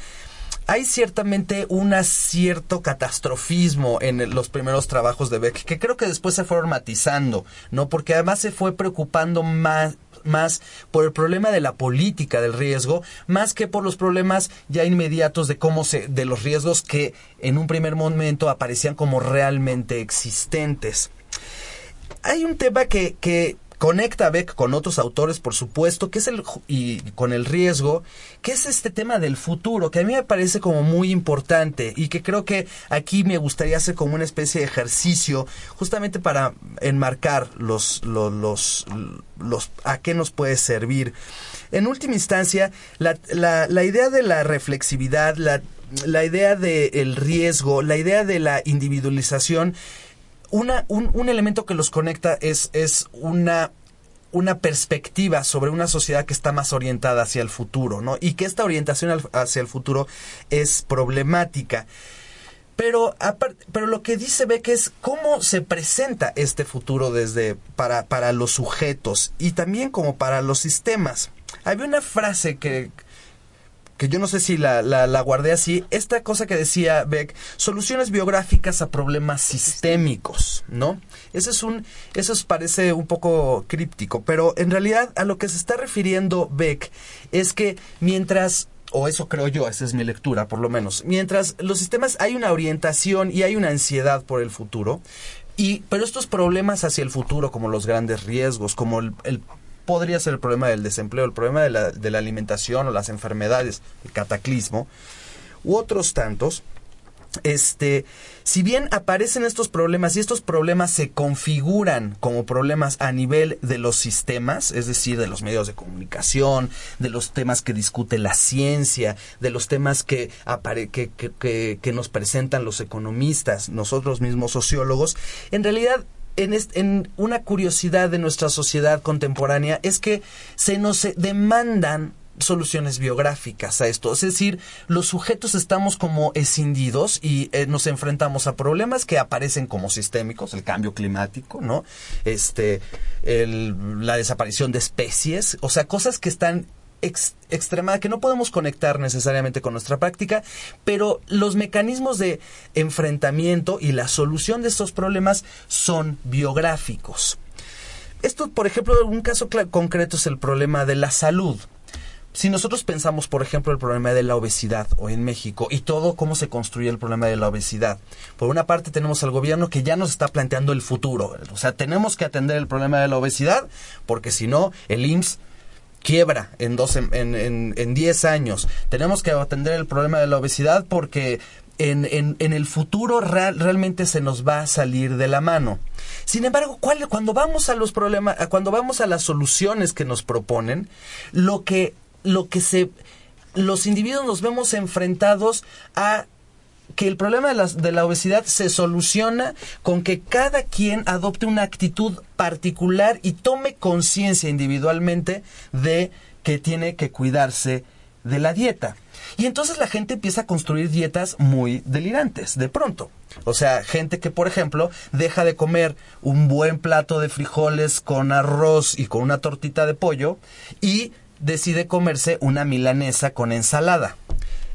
hay ciertamente un cierto catastrofismo en los primeros trabajos de Beck, que creo que después se fueron matizando, ¿no? Porque además se fue preocupando más más por el problema de la política del riesgo, más que por los problemas ya inmediatos de cómo se, de los riesgos que en un primer momento aparecían como realmente existentes. Hay un tema que, que conecta a Beck con otros autores, por supuesto, que es el y con el riesgo, que es este tema del futuro, que a mí me parece como muy importante y que creo que aquí me gustaría hacer como una especie de ejercicio justamente para enmarcar los los los, a qué nos puede servir. En última instancia, la, la, la idea de la reflexividad, la, la idea del riesgo, la idea de la individualización una, un, un, elemento que los conecta es, es una una perspectiva sobre una sociedad que está más orientada hacia el futuro, ¿no? Y que esta orientación hacia el futuro es problemática. Pero, pero lo que dice Beck es cómo se presenta este futuro desde para, para los sujetos y también como para los sistemas. Había una frase que, que yo no sé si la, la, guardé así, esta cosa que decía Beck, soluciones biográficas a problemas sistémicos, ¿no? Eso es un, eso parece un poco críptico, pero en realidad a lo que se está refiriendo Beck es que mientras o eso creo yo, esa es mi lectura por lo menos, mientras los sistemas hay una orientación y hay una ansiedad por el futuro, y, pero estos problemas hacia el futuro, como los grandes riesgos, como el podría ser el problema del desempleo, el problema de la, alimentación o las enfermedades, el cataclismo, u otros tantos, este, si bien aparecen estos problemas y estos problemas se configuran como problemas a nivel de los sistemas, es decir, de los medios de comunicación, de los temas que discute la ciencia, de los temas que, que, que nos presentan los economistas, nosotros mismos sociólogos, en realidad en, una curiosidad de nuestra sociedad contemporánea es que se nos demandan soluciones biográficas a esto. Es decir, los sujetos estamos como escindidos y eh, nos enfrentamos a problemas que aparecen como sistémicos, el cambio climático, ¿no? Este, la desaparición de especies, o sea, cosas que están extremada que no podemos conectar necesariamente con nuestra práctica, pero los mecanismos de enfrentamiento y la solución de estos problemas son biográficos. Esto, por ejemplo, un caso concreto es el problema de la salud. Si nosotros pensamos, por ejemplo, el problema de la obesidad hoy en México y todo cómo se construye el problema de la obesidad, por una parte tenemos al gobierno que ya nos está planteando el futuro. O sea, tenemos que atender el problema de la obesidad porque si no, el IMSS quiebra en, 10 en, en, años. Tenemos que atender el problema de la obesidad porque en, en, en el futuro real, realmente se nos va a salir de la mano. Sin embargo, ¿cuál, cuando vamos a los problemas, cuando vamos a las soluciones que nos proponen, lo que, lo que se, los individuos nos vemos enfrentados a que el problema de la, de la, obesidad se soluciona con que cada quien adopte una actitud particular y tome conciencia individualmente de que tiene que cuidarse de la dieta. Y entonces la gente empieza a construir dietas muy delirantes, de pronto. O sea, gente que, por ejemplo, deja de comer un buen plato de frijoles con arroz y con una tortita de pollo y decide comerse una milanesa con ensalada.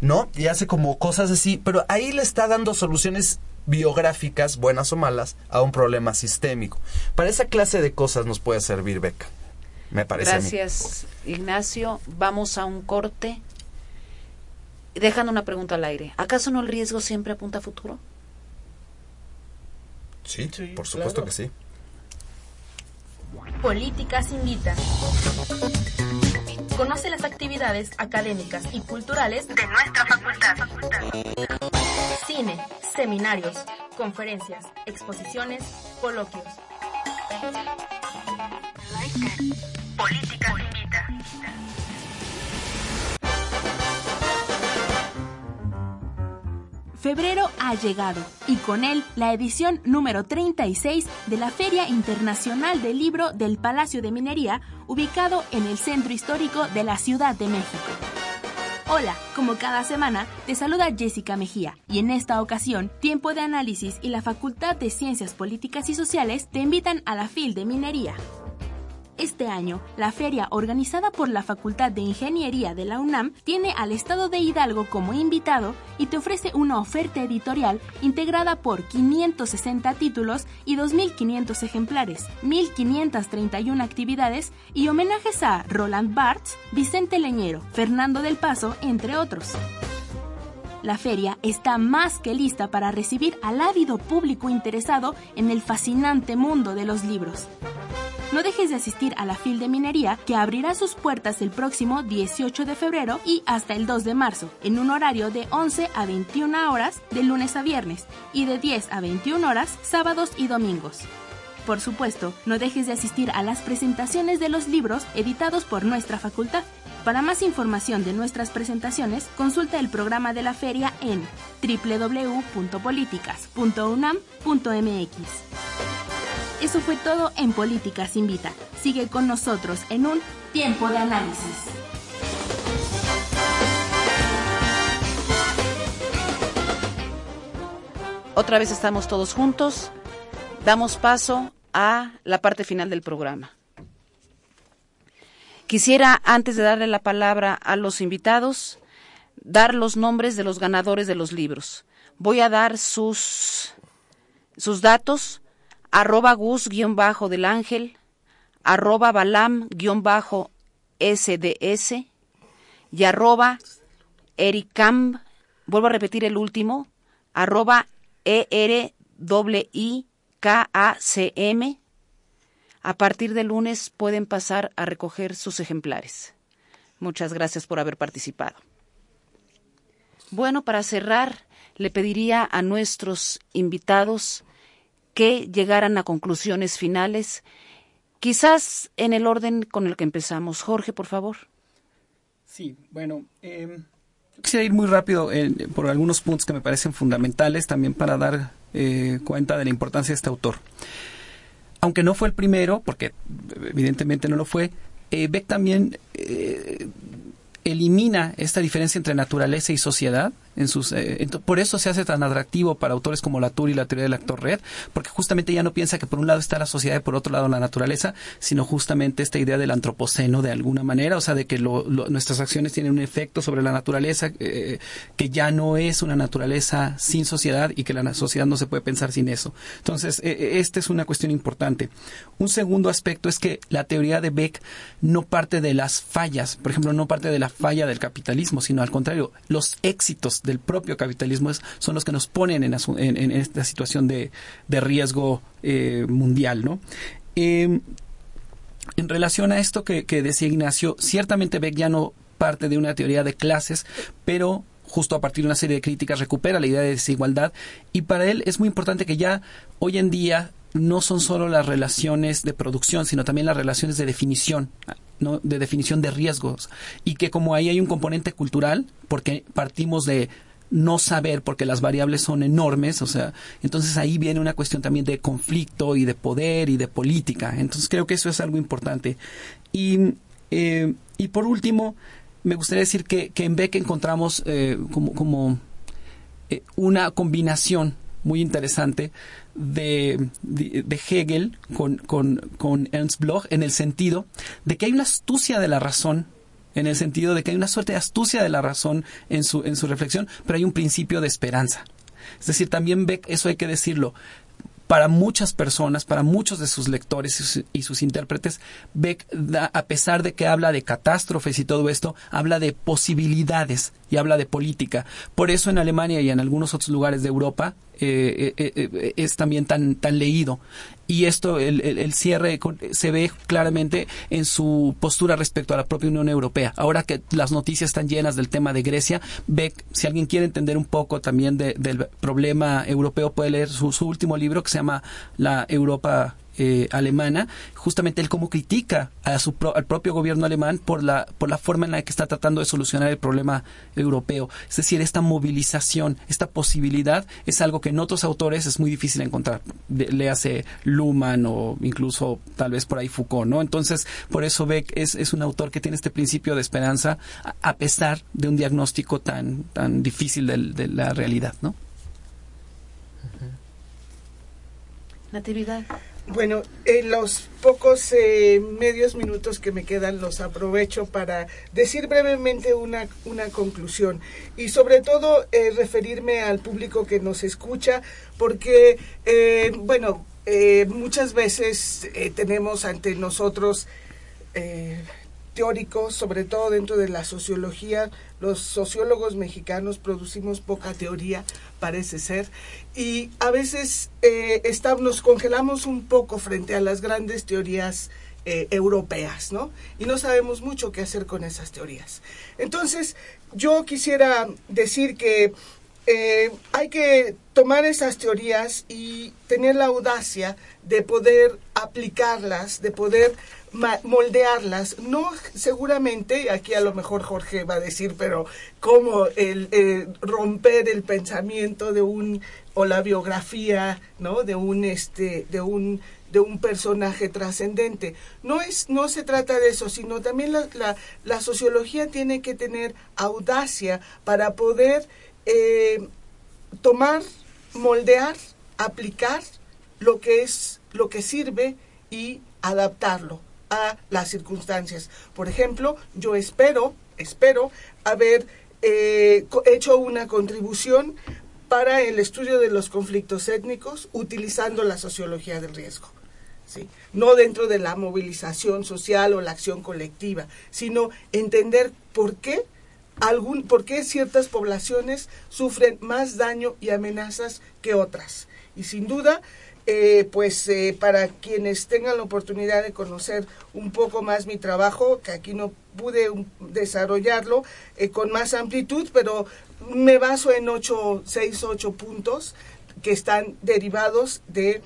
¿No? Y hace como cosas así, pero ahí le está dando soluciones biográficas, buenas o malas, a un problema sistémico. Para esa clase de cosas nos puede servir Beca. Me parece. Gracias, Ignacio. Vamos a un corte. Dejando una pregunta al aire. ¿Acaso no el riesgo siempre apunta a futuro? Sí, sí por supuesto claro. que sí. Políticas Invita. Conoce las actividades académicas y culturales de nuestra facultad. Cine, seminarios, conferencias, exposiciones, coloquios. Políticas Febrero ha llegado y con él la edición número 36 de la Feria Internacional del Libro del Palacio de Minería, ubicado en el centro histórico de la Ciudad de México. Hola, como cada semana, te saluda Jessica Mejía y en esta ocasión, Tiempo de Análisis y la Facultad de Ciencias Políticas y Sociales te invitan a la FIL de Minería. Este año, la feria organizada por la Facultad de Ingeniería de la UNAM tiene al Estado de Hidalgo como invitado y te ofrece una oferta editorial integrada por 560 títulos y 2.500 ejemplares, 1.531 actividades y homenajes a Roland Barthes, Vicente Leñero, Fernando del Paso, entre otros. La feria está más que lista para recibir al ávido público interesado en el fascinante mundo de los libros. No dejes de asistir a la FIL de Minería que abrirá sus puertas el próximo 18 de febrero y hasta el 2 de marzo, en un horario de 11 a 21 horas de lunes a viernes y de 10 a 21 horas sábados y domingos. Por supuesto, no dejes de asistir a las presentaciones de los libros editados por nuestra facultad. Para más información de nuestras presentaciones, consulta el programa de la feria en www.políticas.unam.mx. Eso fue todo en Políticas Invita. Sigue con nosotros en un tiempo de análisis. Otra vez estamos todos juntos. Damos paso a la parte final del programa. Quisiera, antes de darle la palabra a los invitados, dar los nombres de los ganadores de los libros. Voy a dar sus, sus datos arroba gus-bajo del ángel, arroba balam-sds y arroba ericam, vuelvo a repetir el último, arroba e r i k a c m A partir de lunes pueden pasar a recoger sus ejemplares. Muchas gracias por haber participado. Bueno, para cerrar, le pediría a nuestros invitados que llegaran a conclusiones finales, quizás en el orden con el que empezamos. Jorge, por favor. Sí, bueno, eh, quisiera ir muy rápido eh, por algunos puntos que me parecen fundamentales también para dar eh, cuenta de la importancia de este autor. Aunque no fue el primero, porque evidentemente no lo fue, eh, Beck también eh, elimina esta diferencia entre naturaleza y sociedad en sus eh, por eso se hace tan atractivo para autores como Latour y la teoría del actor red porque justamente ya no piensa que por un lado está la sociedad y por otro lado la naturaleza sino justamente esta idea del antropoceno de alguna manera o sea de que lo, nuestras acciones tienen un efecto sobre la naturaleza eh, que ya no es una naturaleza sin sociedad y que la sociedad no se puede pensar sin eso. Entonces eh, esta es una cuestión importante. Un segundo aspecto es que la teoría de Beck no parte de las fallas por ejemplo no parte de la falla del capitalismo sino al contrario los éxitos del propio capitalismo son los que nos ponen en, esta situación de, riesgo eh, mundial, ¿no? Eh, en relación a esto que, que decía Ignacio, ciertamente Beck ya no parte de una teoría de clases, pero justo a partir de una serie de críticas recupera la idea de desigualdad y para él es muy importante que ya hoy en día no son solo las relaciones de producción, sino también las relaciones de definición, de definición de riesgos. Y que como ahí hay un componente cultural, porque partimos de no saber porque las variables son enormes, o sea, entonces ahí viene una cuestión también de conflicto y de poder y de política. Entonces creo que eso es algo importante. Y, eh, y por último, me gustaría decir que, que en Beck encontramos eh, como, como eh, una combinación muy interesante de, de, Hegel con, con, con, Ernst Bloch en el sentido de que hay una astucia de la razón en el sentido de que hay una suerte de astucia de la razón en su, en su reflexión, pero hay un principio de esperanza. Es decir, también Beck, eso hay que decirlo, para muchas personas, para muchos de sus lectores y sus, intérpretes, Beck, a pesar de que habla de catástrofes y todo esto, habla de posibilidades y habla de política. Por eso en Alemania y en algunos otros lugares de Europa eh, eh, eh, es también tan, tan leído. Y esto, el, el, cierre se ve claramente en su postura respecto a la propia Unión Europea. Ahora que las noticias están llenas del tema de Grecia, Beck, si alguien quiere entender un poco también de, del problema europeo, puede leer su último libro que se llama La Europa eh, alemana, justamente él cómo critica a su pro, al propio gobierno alemán por la, por la forma en la que está tratando de solucionar el problema europeo. Es decir, esta movilización, esta posibilidad es algo que en otros autores es muy difícil encontrar. Le hace Luhmann o incluso tal vez por ahí Foucault, ¿no? Entonces, por eso Beck es, es un autor que tiene este principio de esperanza a, a pesar de un diagnóstico tan, tan difícil de, de la realidad, ¿no? Natividad. Bueno, en los pocos eh, medios minutos que me quedan los aprovecho para decir brevemente una, una conclusión y sobre todo eh, referirme al público que nos escucha porque, eh, bueno, muchas veces tenemos ante nosotros sobre todo dentro de la sociología, los sociólogos mexicanos producimos poca teoría, parece ser, y a veces eh, nos congelamos un poco frente a las grandes teorías eh, europeas, ¿no? Y no sabemos mucho qué hacer con esas teorías. Entonces, yo quisiera decir que eh, hay que tomar esas teorías y tener la audacia de poder aplicarlas, de poder moldearlas, no seguramente, aquí a lo mejor Jorge va a decir, pero cómo el, eh, romper el pensamiento de un o la biografía, ¿no? de un este de un de un personaje trascendente. No es no se trata de eso, sino también la, la, la sociología tiene que tener audacia para poder eh, tomar, moldear, aplicar lo que es lo que sirve y adaptarlo a las circunstancias. Por ejemplo, yo espero, espero haber eh, hecho una contribución para el estudio de los conflictos étnicos utilizando la sociología del riesgo. ¿sí? No dentro de la movilización social o la acción colectiva, sino entender por qué, algún, por qué ciertas poblaciones sufren más daño y amenazas que otras. Y sin duda, eh, pues eh, para quienes tengan la oportunidad de conocer un poco más mi trabajo, que aquí no pude um, desarrollarlo eh, con más amplitud, pero me baso en ocho, seis, ocho puntos que están derivados de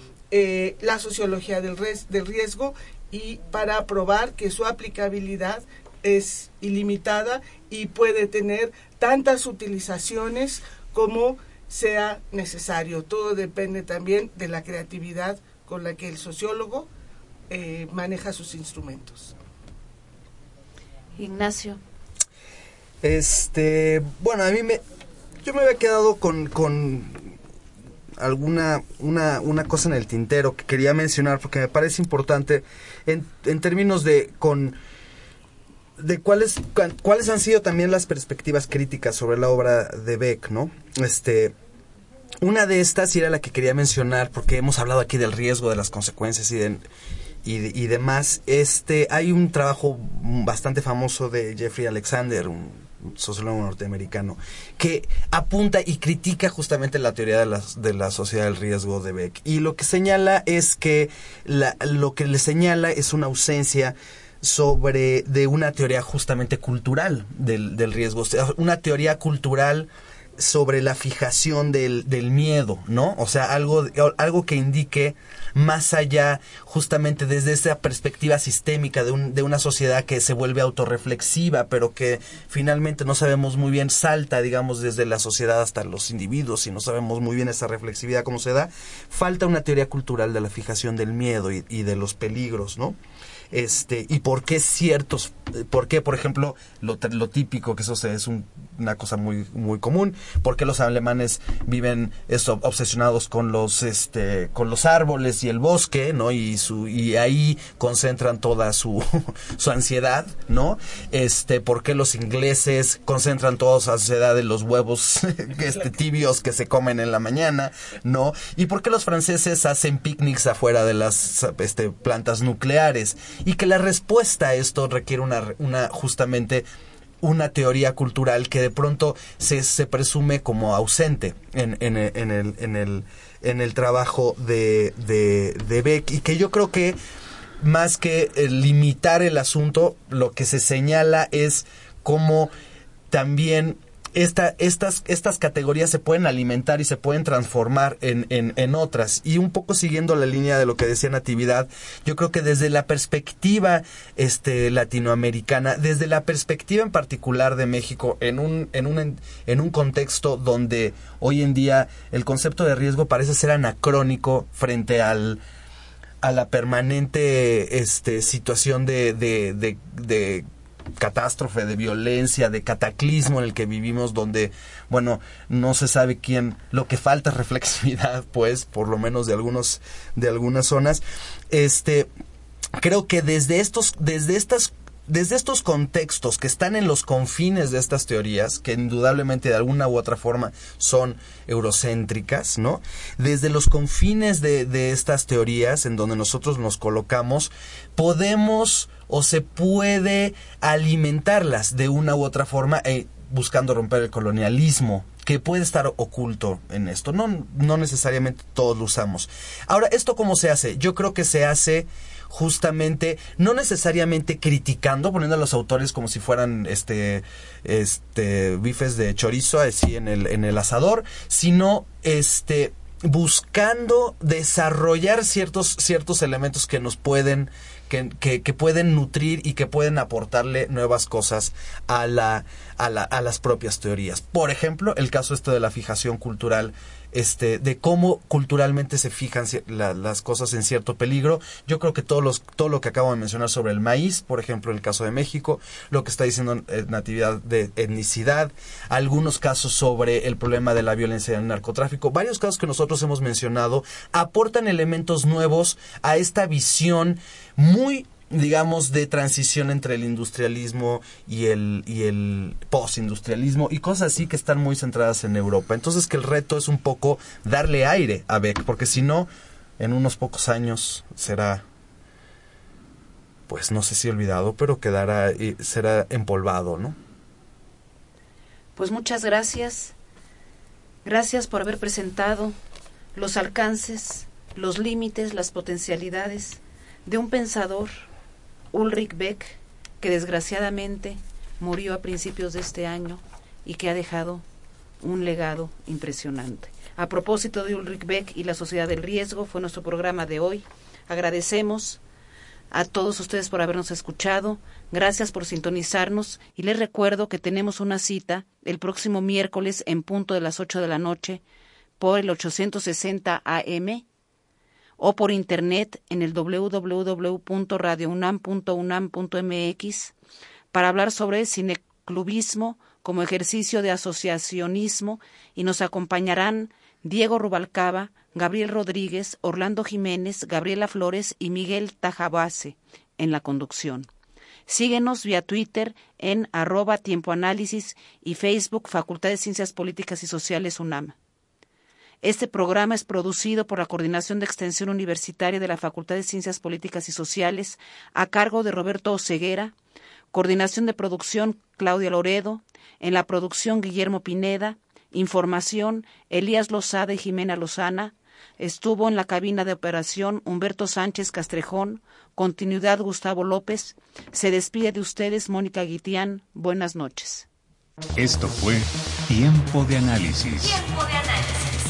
la sociología del, res, del riesgo y para probar que su aplicabilidad es ilimitada y puede tener tantas utilizaciones como sea necesario. Todo depende también de la creatividad con la que el sociólogo eh, maneja sus instrumentos. Ignacio. Este, bueno, a mí me, yo me había quedado con, con alguna una, una cosa en el tintero que quería mencionar porque me parece importante en, en términos de con de cuáles cuáles han sido también las perspectivas críticas sobre la obra de Beck, ¿no? Este una de estas era la que quería mencionar porque hemos hablado aquí del riesgo, de las consecuencias y de, y, y demás. Este hay un trabajo bastante famoso de Jeffrey Alexander, un sociólogo norteamericano, que apunta y critica justamente la teoría de la, de la sociedad del riesgo de Beck. Y lo que señala es que la, lo que le señala es una ausencia sobre de una teoría justamente cultural del, del riesgo, una teoría cultural sobre la fijación del, del miedo, ¿no? O sea, algo, algo que indique más allá, justamente desde esa perspectiva sistémica de, un, de una sociedad que se vuelve autorreflexiva, pero que finalmente no sabemos muy bien, salta, digamos, desde la sociedad hasta los individuos y no sabemos muy bien esa reflexividad cómo se da, falta una teoría cultural de la fijación del miedo y, y de los peligros, ¿no? Este y por qué ciertos por qué por ejemplo lo, lo típico que eso es un, una cosa muy muy común por qué los alemanes viven eso, obsesionados con los este con los árboles y el bosque no y su y ahí concentran toda su su ansiedad no este por qué los ingleses concentran toda su ansiedad en los huevos este tibios que se comen en la mañana no y por qué los franceses hacen picnics afuera de las este plantas nucleares y que la respuesta a esto requiere una, una justamente una teoría cultural que de pronto se, se presume como ausente en, en, en, el, en, el, en el trabajo de, de, de Beck. Y que yo creo que más que eh, limitar el asunto, lo que se señala es cómo también esta, estas, estas categorías se pueden alimentar y se pueden transformar en, en, en, otras. Y un poco siguiendo la línea de lo que decía Natividad, yo creo que desde la perspectiva este, latinoamericana, desde la perspectiva en particular de México, en un, en, un, en un contexto donde hoy en día el concepto de riesgo parece ser anacrónico frente al a la permanente este, situación de, de, de, de catástrofe, de violencia, de cataclismo en el que vivimos, donde, bueno, no se sabe quién, lo que falta es reflexividad, pues, por lo menos de algunos, de algunas zonas. Este, creo que desde estos, desde estas desde estos contextos que están en los confines de estas teorías, que indudablemente de alguna u otra forma son eurocéntricas, ¿no? Desde los confines de, de estas teorías en donde nosotros nos colocamos, podemos o se puede alimentarlas de una u otra forma eh, buscando romper el colonialismo que puede estar oculto en esto. No, no necesariamente todos lo usamos. Ahora, ¿esto cómo se hace? Yo creo que se hace justamente no necesariamente criticando poniendo a los autores como si fueran este este bifes de chorizo así en el en el asador sino este buscando desarrollar ciertos ciertos elementos que nos pueden que, que, que, pueden nutrir y que pueden aportarle nuevas cosas a, la, a, la, a las propias teorías. Por ejemplo, el caso este de la fijación cultural este, de cómo culturalmente se fijan la, las cosas en cierto peligro. Yo creo que todos los, todo lo que acabo de mencionar sobre el maíz, por ejemplo, el caso de México, lo que está diciendo eh, Natividad de etnicidad, algunos casos sobre el problema de la violencia y el narcotráfico, varios casos que nosotros hemos mencionado, aportan elementos nuevos a esta visión muy digamos, de transición entre el industrialismo y el, y el postindustrialismo y cosas así que están muy centradas en Europa. Entonces que el reto es un poco darle aire a Beck, porque si no, en unos pocos años será, pues no sé si olvidado, pero quedará, y será empolvado, ¿no? Pues muchas gracias. Gracias por haber presentado los alcances, los límites, las potencialidades de un pensador Ulrich Beck, que desgraciadamente murió a principios de este año y que ha dejado un legado impresionante. A propósito de Ulrich Beck y la Sociedad del Riesgo, fue nuestro programa de hoy. Agradecemos a todos ustedes por habernos escuchado. Gracias por sintonizarnos y les recuerdo que tenemos una cita el próximo miércoles en punto de las 8 de la noche por el 860 AM o por internet en el www.radiounam.unam.mx para hablar sobre cineclubismo como ejercicio de asociacionismo y nos acompañarán Diego Rubalcaba, Gabriel Rodríguez, Orlando Jiménez, Gabriela Flores y Miguel Tajabase en la conducción. Síguenos vía Twitter en arroba tiempo análisis y Facebook Facultad de Ciencias Políticas y Sociales UNAM. Este programa es producido por la Coordinación de Extensión Universitaria de la Facultad de Ciencias Políticas y Sociales a cargo de Roberto Oceguera, Coordinación de Producción Claudia Loredo, en la producción Guillermo Pineda, Información Elías Lozada y Jimena Lozana, Estuvo en la cabina de operación Humberto Sánchez Castrejón, continuidad Gustavo López. Se despide de ustedes Mónica Guitián. Buenas noches. Esto fue Tiempo de Análisis. Tiempo de análisis.